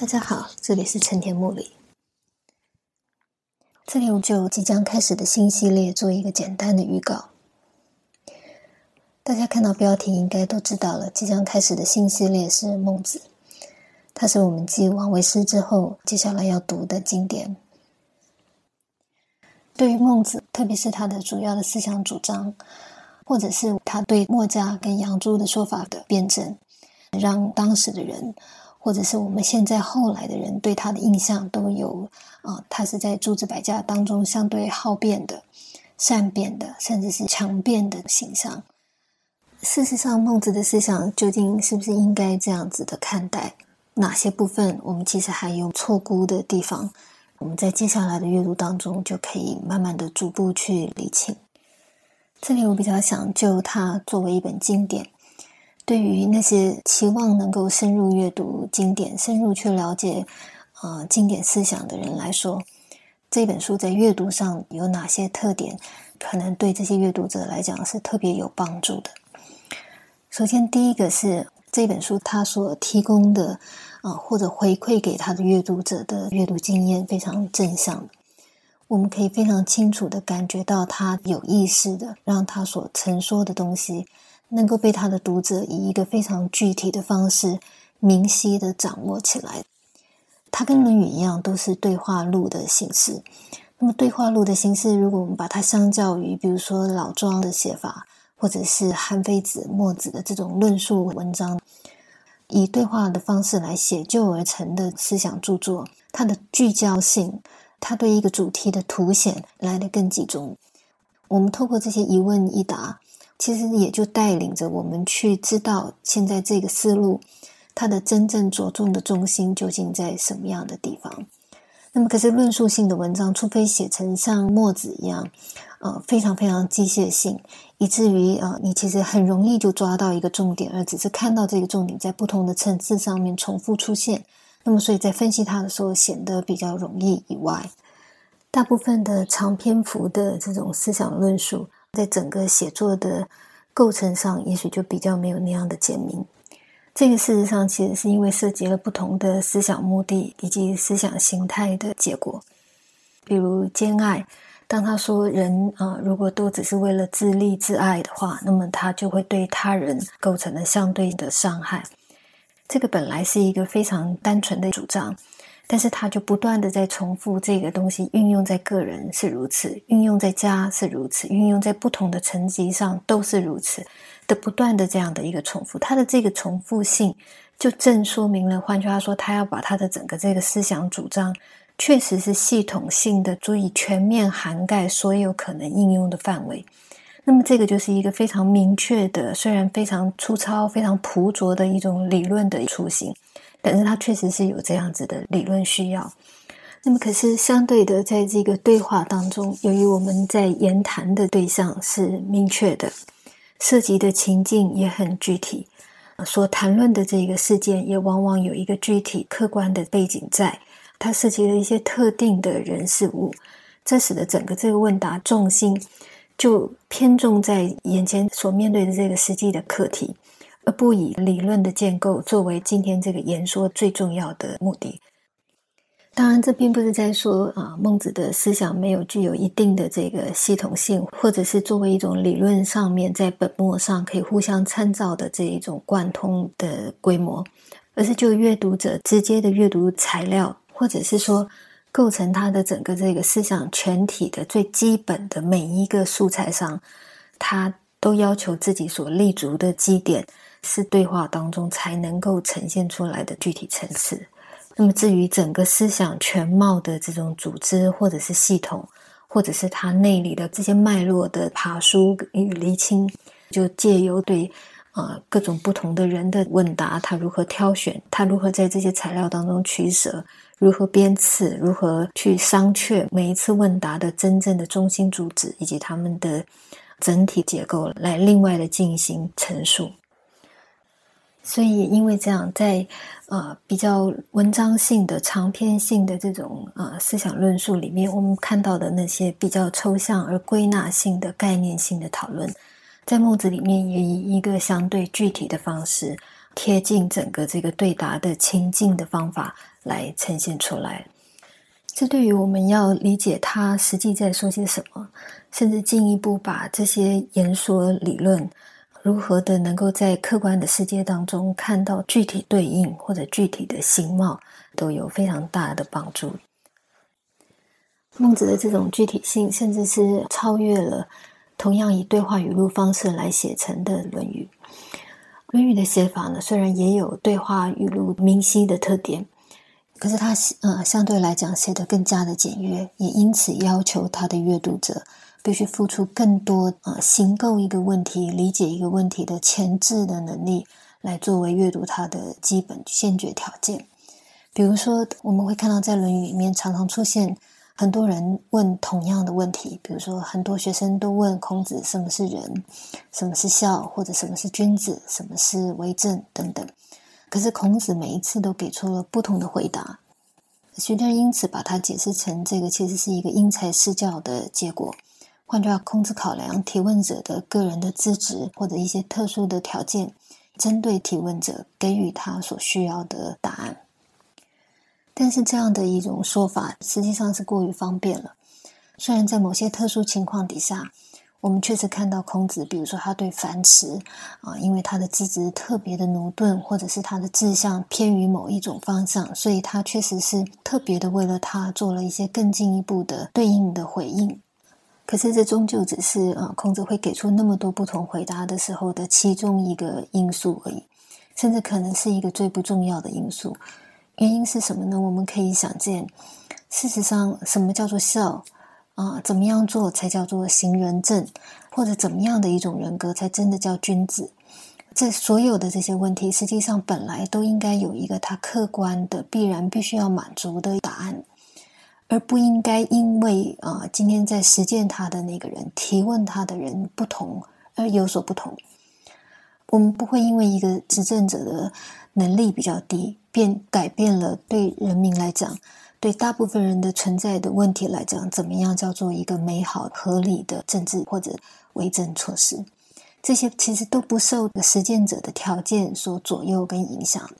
大家好，这里是陈田木里。这里我就即将开始的新系列做一个简单的预告。大家看到标题应该都知道了，即将开始的新系列是《孟子》，它是我们继《王维诗》之后接下来要读的经典。对于孟子，特别是他的主要的思想主张，或者是他对墨家跟杨朱的说法的辩证，让当时的人。或者是我们现在后来的人对他的印象都有啊，他是在诸子百家当中相对好辩的、善辩的，甚至是强辩的形象。事实上，孟子的思想究竟是不是应该这样子的看待？哪些部分我们其实还有错估的地方？我们在接下来的阅读当中就可以慢慢的逐步去理清。这里我比较想就它作为一本经典。对于那些期望能够深入阅读经典、深入去了解啊经典思想的人来说，这本书在阅读上有哪些特点，可能对这些阅读者来讲是特别有帮助的。首先，第一个是这本书它所提供的啊或者回馈给他的阅读者的阅读经验非常正向，我们可以非常清楚的感觉到他有意识的让他所陈说的东西。能够被他的读者以一个非常具体的方式明晰的掌握起来。它跟《论语》一样，都是对话录的形式。那么，对话录的形式，如果我们把它相较于，比如说老庄的写法，或者是韩非子、墨子的这种论述文章，以对话的方式来写就而成的思想著作，它的聚焦性，它对一个主题的凸显来的更集中。我们透过这些一问一答。其实也就带领着我们去知道现在这个思路，它的真正着重的中心究竟在什么样的地方。那么，可是论述性的文章，除非写成像墨子一样，呃，非常非常机械性，以至于啊，你其实很容易就抓到一个重点，而只是看到这个重点在不同的层次上面重复出现。那么，所以在分析它的时候显得比较容易。以外，大部分的长篇幅的这种思想论述。在整个写作的构成上，也许就比较没有那样的简明。这个事实上，其实是因为涉及了不同的思想目的以及思想形态的结果。比如兼爱，当他说人啊，如果都只是为了自立自爱的话，那么他就会对他人构成了相对的伤害。这个本来是一个非常单纯的主张。但是他就不断的在重复这个东西，运用在个人是如此，运用在家是如此，运用在不同的层级上都是如此的，不断的这样的一个重复，他的这个重复性就正说明了，换句话说，他要把他的整个这个思想主张，确实是系统性的，足以全面涵盖所有可能应用的范围。那么这个就是一个非常明确的，虽然非常粗糙、非常朴拙的一种理论的雏形。但是它确实是有这样子的理论需要。那么，可是相对的，在这个对话当中，由于我们在言谈的对象是明确的，涉及的情境也很具体，所谈论的这个事件也往往有一个具体客观的背景在，它涉及了一些特定的人事物，这使得整个这个问答重心就偏重在眼前所面对的这个实际的课题。而不以理论的建构作为今天这个言说最重要的目的。当然，这并不是在说啊，孟子的思想没有具有一定的这个系统性，或者是作为一种理论上面在本末上可以互相参照的这一种贯通的规模，而是就阅读者直接的阅读材料，或者是说构成他的整个这个思想全体的最基本的每一个素材上，他都要求自己所立足的基点。是对话当中才能够呈现出来的具体层次。那么，至于整个思想全貌的这种组织，或者是系统，或者是它内里的这些脉络的爬梳与厘清，就借由对啊各种不同的人的问答，他如何挑选，他如何在这些材料当中取舍，如何编次，如何去商榷每一次问答的真正的中心主旨，以及他们的整体结构，来另外的进行陈述。所以，因为这样，在呃比较文章性的、长篇性的这种呃思想论述里面，我们看到的那些比较抽象而归纳性的概念性的讨论，在孟子里面也以一个相对具体的方式，贴近整个这个对答的情境的方法来呈现出来。这对于我们要理解他实际在说些什么，甚至进一步把这些言说理论如何的能够在客观的世界当中看到具体对应或者具体的形貌，都有非常大的帮助。孟子的这种具体性，甚至是超越了同样以对话语录方式来写成的《论语》。《论语》的写法呢，虽然也有对话语录明晰的特点。可是他呃相对来讲写得更加的简约，也因此要求他的阅读者必须付出更多呃形构一个问题、理解一个问题的前置的能力，来作为阅读它的基本先决条件。比如说，我们会看到在《论语》里面常常出现很多人问同样的问题，比如说很多学生都问孔子什么是仁，什么是孝，或者什么是君子，什么是为政等等。可是孔子每一次都给出了不同的回答，许多人因此把它解释成这个其实是一个因材施教的结果。换句话，孔子考量提问者的个人的资质或者一些特殊的条件，针对提问者给予他所需要的答案。但是这样的一种说法实际上是过于方便了。虽然在某些特殊情况底下。我们确实看到孔子，比如说他对樊迟啊，因为他的资质特别的驽钝，或者是他的志向偏于某一种方向，所以他确实是特别的为了他做了一些更进一步的对应的回应。可是这终究只是啊，孔子会给出那么多不同回答的时候的其中一个因素而已，甚至可能是一个最不重要的因素。原因是什么呢？我们可以想见，事实上，什么叫做孝？啊，怎么样做才叫做行仁正，或者怎么样的一种人格才真的叫君子？这所有的这些问题，实际上本来都应该有一个他客观的、必然必须要满足的答案，而不应该因为啊，今天在实践他的那个人提问他的人不同而有所不同。我们不会因为一个执政者的能力比较低，便改变了对人民来讲。对大部分人的存在的问题来讲，怎么样叫做一个美好合理的政治或者为政措施？这些其实都不受实践者的条件所左右跟影响。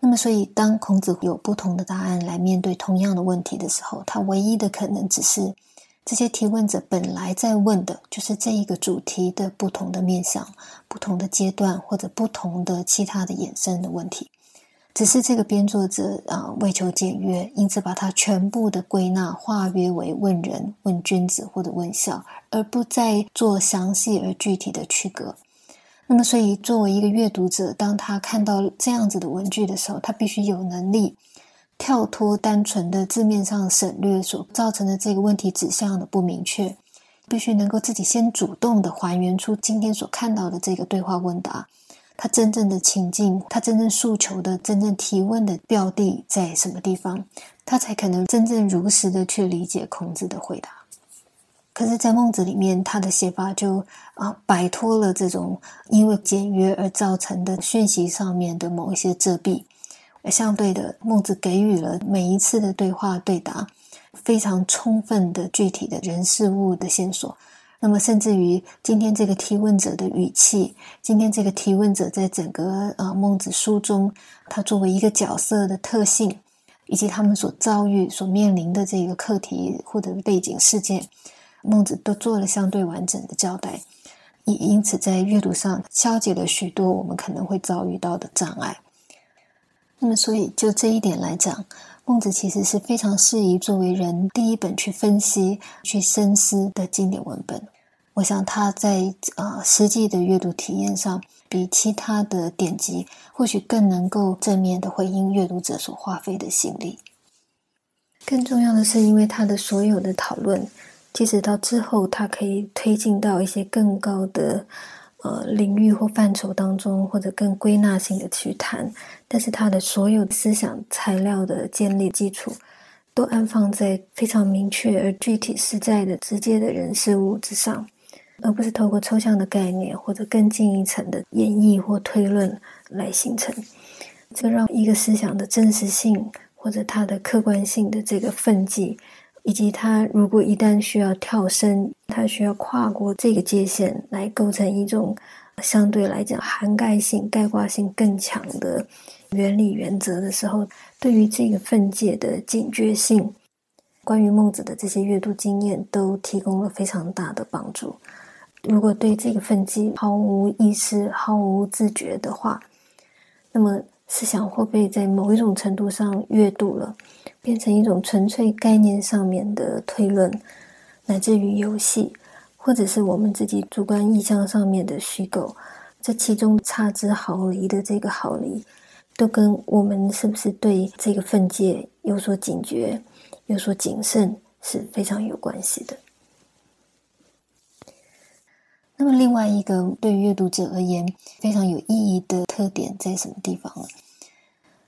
那么，所以当孔子有不同的答案来面对同样的问题的时候，他唯一的可能只是这些提问者本来在问的就是这一个主题的不同的面向、不同的阶段或者不同的其他的衍生的问题。只是这个编作者啊，为求简约，因此把它全部的归纳化约为问人、问君子或者问孝，而不再做详细而具体的区隔。那么，所以作为一个阅读者，当他看到这样子的文句的时候，他必须有能力跳脱单纯的字面上省略所造成的这个问题指向的不明确，必须能够自己先主动的还原出今天所看到的这个对话问答。他真正的情境，他真正诉求的、真正提问的标的在什么地方，他才可能真正如实的去理解孔子的回答。可是，在孟子里面，他的写法就啊摆脱了这种因为简约而造成的讯息上面的某一些遮蔽，相对的，孟子给予了每一次的对话对答非常充分的具体的人事物的线索。那么，甚至于今天这个提问者的语气，今天这个提问者在整个呃孟子书中，他作为一个角色的特性，以及他们所遭遇、所面临的这个课题或者背景事件，孟子都做了相对完整的交代，也因此在阅读上消解了许多我们可能会遭遇到的障碍。那么，所以就这一点来讲。孟子其实是非常适宜作为人第一本去分析、去深思的经典文本。我想他在啊实际的阅读体验上，比其他的典籍或许更能够正面的回应阅读者所花费的心力。更重要的是，因为他的所有的讨论，即使到之后，它可以推进到一些更高的。呃，领域或范畴当中，或者更归纳性的去谈，但是他的所有思想材料的建立基础，都安放在非常明确而具体实在的直接的人事物之上，而不是透过抽象的概念或者更进一层的演绎或推论来形成。这让一个思想的真实性或者它的客观性的这个分际。以及他如果一旦需要跳升，他需要跨过这个界限来构成一种相对来讲涵盖性、概括性更强的原理原则的时候，对于这个分界的警觉性，关于孟子的这些阅读经验都提供了非常大的帮助。如果对这个分界毫无意识、毫无自觉的话，那么思想会被在某一种程度上阅读了，变成一种纯粹概念上面的推论，乃至于游戏。或者是我们自己主观意向上面的虚构，这其中差之毫厘的这个毫厘，都跟我们是不是对这个分界有所警觉、有所谨慎是非常有关系的。那么，另外一个对于阅读者而言非常有意义的特点在什么地方呢？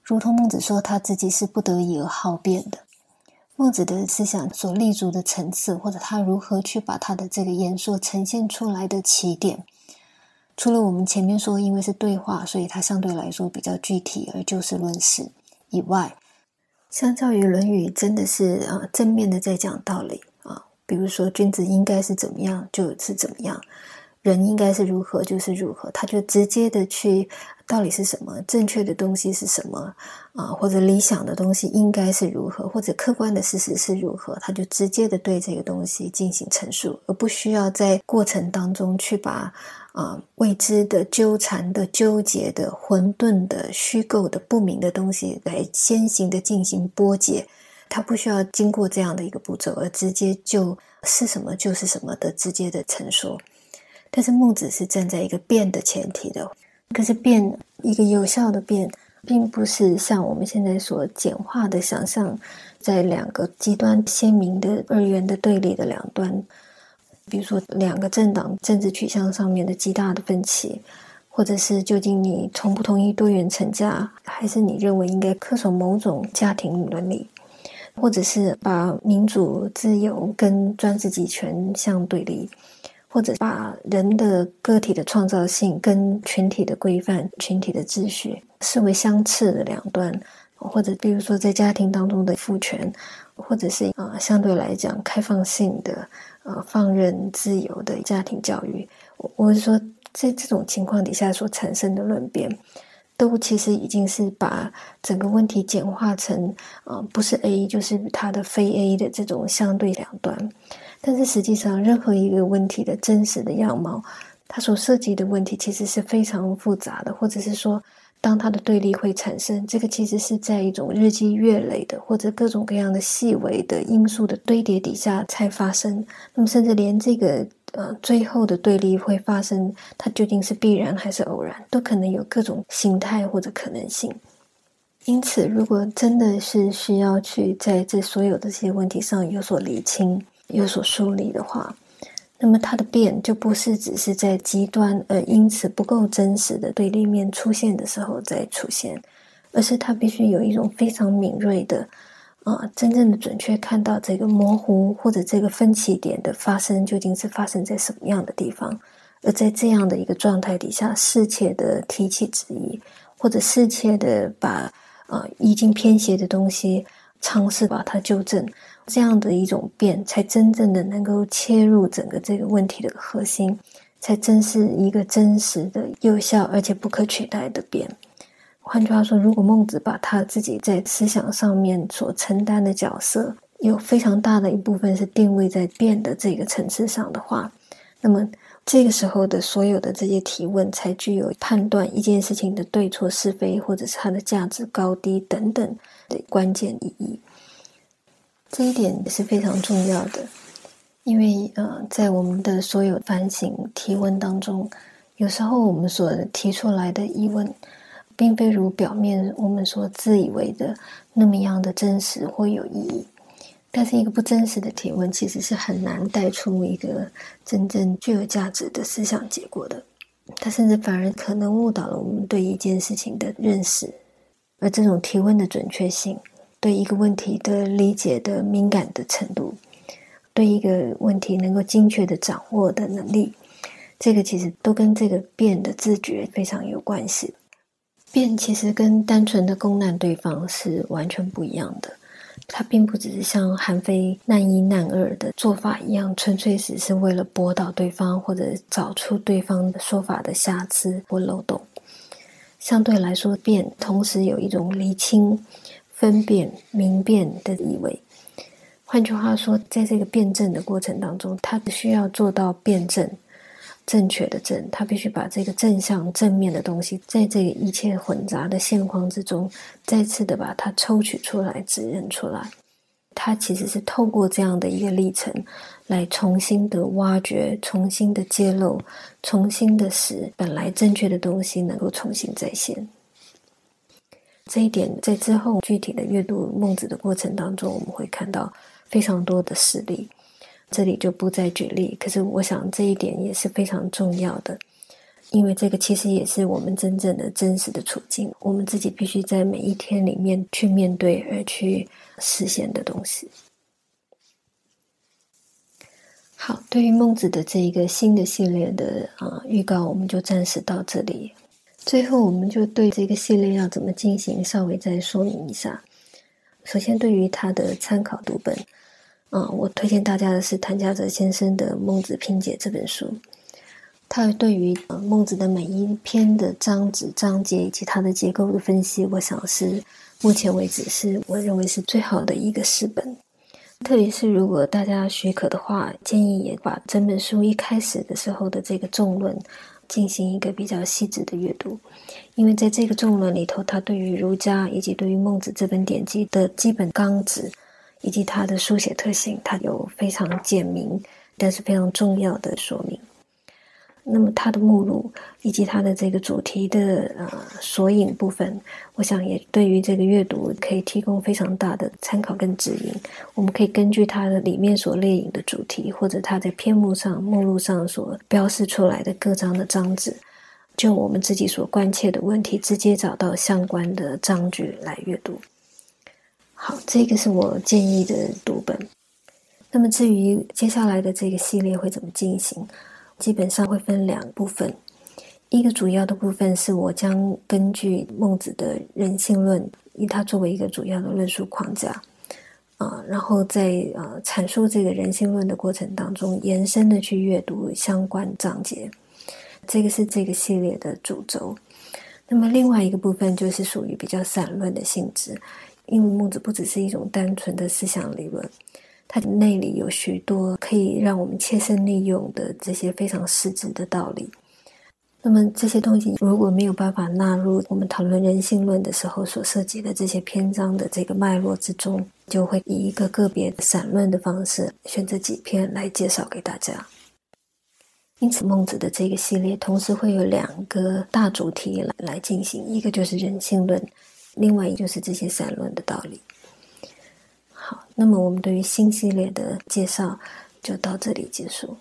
如同孟子说，他自己是不得已而好辩的。孟子的思想所立足的层次，或者他如何去把他的这个言说呈现出来的起点，除了我们前面说，因为是对话，所以它相对来说比较具体而就事论事以外，相较于《论语》，真的是啊正面的在讲道理啊，比如说君子应该是怎么样就是怎么样，人应该是如何就是如何，他就直接的去。到底是什么？正确的东西是什么？啊，或者理想的东西应该是如何？或者客观的事实是如何？他就直接的对这个东西进行陈述，而不需要在过程当中去把啊未知的、纠缠的、纠结的、混沌的、虚构的、不明的东西来先行的进行剥解。他不需要经过这样的一个步骤，而直接就是什么就是什么的直接的陈述。但是孟子是站在一个变的前提的。可是变一个有效的变，并不是像我们现在所简化的想象，在两个极端鲜明的二元的对立的两端，比如说两个政党政治取向上面的极大的分歧，或者是究竟你同不同意多元成家，还是你认为应该恪守某种家庭伦理，或者是把民主自由跟专制集权相对立。或者把人的个体的创造性跟群体的规范、群体的秩序视为相斥的两端，或者比如说在家庭当中的父权，或者是啊相对来讲开放性的、呃放任自由的家庭教育，我我是说在这种情况底下所产生的论辩，都其实已经是把整个问题简化成啊不是 A 就是它的非 A 的这种相对两端。但是实际上，任何一个问题的真实的样貌，它所涉及的问题其实是非常复杂的，或者是说，当它的对立会产生，这个其实是在一种日积月累的，或者各种各样的细微的因素的堆叠底下才发生。那么，甚至连这个呃最后的对立会发生，它究竟是必然还是偶然，都可能有各种形态或者可能性。因此，如果真的是需要去在这所有的这些问题上有所厘清，有所梳理的话，那么它的变就不是只是在极端而因此不够真实的对立面出现的时候再出现，而是它必须有一种非常敏锐的啊，真正的准确看到这个模糊或者这个分歧点的发生究竟是发生在什么样的地方，而在这样的一个状态底下，适切的提起质疑，或者适切的把啊已经偏斜的东西尝试把它纠正。这样的一种变，才真正的能够切入整个这个问题的核心，才真是一个真实的、有效而且不可取代的变。换句话说，如果孟子把他自己在思想上面所承担的角色，有非常大的一部分是定位在变的这个层次上的话，那么这个时候的所有的这些提问，才具有判断一件事情的对错是非，或者是它的价值高低等等的关键意义。这一点也是非常重要的，因为呃，在我们的所有反省提问当中，有时候我们所提出来的疑问，并非如表面我们所自以为的那么样的真实或有意义。但是，一个不真实的提问，其实是很难带出一个真正具有价值的思想结果的。它甚至反而可能误导了我们对一件事情的认识，而这种提问的准确性。对一个问题的理解的敏感的程度，对一个问题能够精确的掌握的能力，这个其实都跟这个变的自觉非常有关系。变其实跟单纯的攻难对方是完全不一样的，它并不只是像韩非难一难二的做法一样，纯粹只是为了驳倒对方或者找出对方的说法的瑕疵或漏洞。相对来说，辩同时有一种厘清、分辨、明辨的意味。换句话说，在这个辩证的过程当中，他需要做到辩证。正确的正，他必须把这个正向正面的东西，在这个一切混杂的现况之中，再次的把它抽取出来，指认出来。他其实是透过这样的一个历程，来重新的挖掘、重新的揭露、重新的使本来正确的东西能够重新再现。这一点在之后具体的阅读孟子的过程当中，我们会看到非常多的实例。这里就不再举例，可是我想这一点也是非常重要的，因为这个其实也是我们真正的真实的处境，我们自己必须在每一天里面去面对而去实现的东西。好，对于孟子的这一个新的系列的啊预告，我们就暂时到这里。最后，我们就对这个系列要怎么进行稍微再说明一下。首先，对于它的参考读本。啊，我推荐大家的是谭家泽先生的《孟子评解》这本书。他对于孟子的每一篇的章子、章节以及它的结构的分析，我想是目前为止是我认为是最好的一个诗本。特别是如果大家许可的话，建议也把整本书一开始的时候的这个重论进行一个比较细致的阅读，因为在这个纵论里头，他对于儒家以及对于孟子这本典籍的基本纲旨。以及它的书写特性，它有非常简明，但是非常重要的说明。那么它的目录以及它的这个主题的呃索引部分，我想也对于这个阅读可以提供非常大的参考跟指引。我们可以根据它的里面所列引的主题，或者它在篇目上、目录上所标示出来的各章的章子，就我们自己所关切的问题，直接找到相关的章句来阅读。好，这个是我建议的读本。那么至于接下来的这个系列会怎么进行，基本上会分两部分。一个主要的部分是我将根据孟子的人性论，以它作为一个主要的论述框架，啊，然后在呃阐述这个人性论的过程当中，延伸的去阅读相关章节。这个是这个系列的主轴。那么另外一个部分就是属于比较散论的性质。因为孟子不只是一种单纯的思想理论，它内里有许多可以让我们切身利用的这些非常实质的道理。那么这些东西如果没有办法纳入我们讨论人性论的时候所涉及的这些篇章的这个脉络之中，就会以一个个别散论的方式选择几篇来介绍给大家。因此，孟子的这个系列同时会有两个大主题来来进行，一个就是人性论。另外，就是这些散论的道理。那么我们对于新系列的介绍就到这里结束。